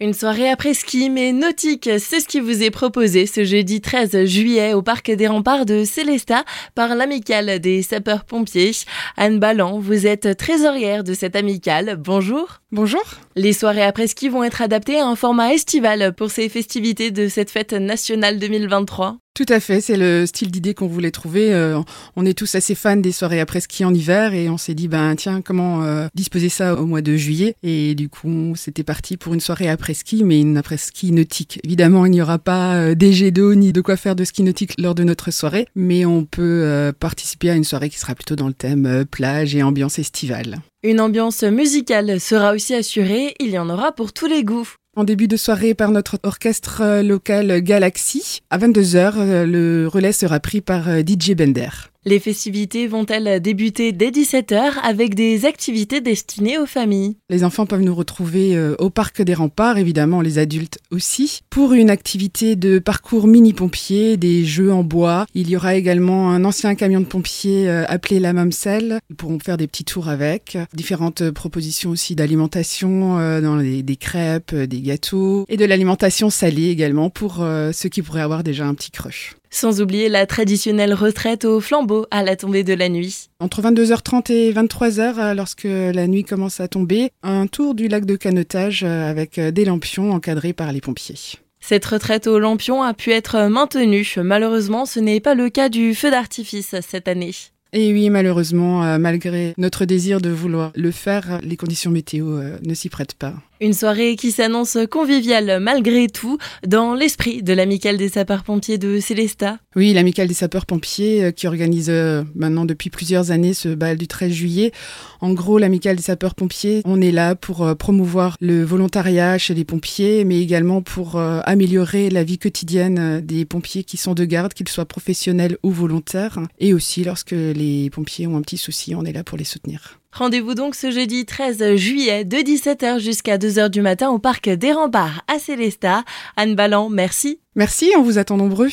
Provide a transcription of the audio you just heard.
Une soirée après ski mais nautique, c'est ce qui vous est proposé ce jeudi 13 juillet au parc des remparts de Célestat par l'amicale des sapeurs-pompiers. Anne Ballan, vous êtes trésorière de cette amicale. Bonjour. Bonjour. Les soirées après ski vont être adaptées à un format estival pour ces festivités de cette fête nationale 2023. Tout à fait, c'est le style d'idée qu'on voulait trouver. Euh, on est tous assez fans des soirées après ski en hiver et on s'est dit, ben tiens, comment euh, disposer ça au mois de juillet Et du coup, c'était parti pour une soirée après ski, mais une après ski nautique. Évidemment, il n'y aura pas euh, des jets d'eau ni de quoi faire de ski nautique lors de notre soirée, mais on peut participer à une soirée qui sera plutôt dans le thème plage et ambiance estivale. Une ambiance musicale sera aussi assurée, il y en aura pour tous les goûts. En début de soirée par notre orchestre local Galaxy, à 22h, le relais sera pris par DJ Bender. Les festivités vont-elles débuter dès 17h avec des activités destinées aux familles? Les enfants peuvent nous retrouver euh, au parc des remparts, évidemment les adultes aussi, pour une activité de parcours mini-pompiers, des jeux en bois. Il y aura également un ancien camion de pompiers euh, appelé la Mamselle. Ils pourront faire des petits tours avec. Différentes propositions aussi d'alimentation euh, dans des crêpes, des gâteaux et de l'alimentation salée également pour ceux qui pourraient avoir déjà un petit crush. Sans oublier la traditionnelle retraite au flambeau à la tombée de la nuit. Entre 22h30 et 23h, euh, lorsque la nuit commence à tomber, un tour du lac de canotage euh, avec euh, des lampions encadrés par les pompiers. Cette retraite aux lampions a pu être maintenue. Malheureusement, ce n'est pas le cas du feu d'artifice cette année. Et oui, malheureusement, malgré notre désir de vouloir le faire, les conditions météo ne s'y prêtent pas. Une soirée qui s'annonce conviviale malgré tout, dans l'esprit de l'amicale des sapeurs-pompiers de Célestat. Oui, l'amicale des sapeurs-pompiers euh, qui organise euh, maintenant depuis plusieurs années ce bal du 13 juillet. En gros, l'amicale des sapeurs-pompiers, on est là pour euh, promouvoir le volontariat chez les pompiers, mais également pour améliorer la vie quotidienne des pompiers qui sont de garde, qu'ils soient professionnels ou volontaires. Et aussi, lorsque les pompiers ont un petit souci, on est là pour les soutenir. Rendez-vous donc ce jeudi 13 juillet de 17h jusqu'à 2h du matin au parc des Remparts à Célestat. Anne Ballan, merci. Merci, on vous attend nombreux.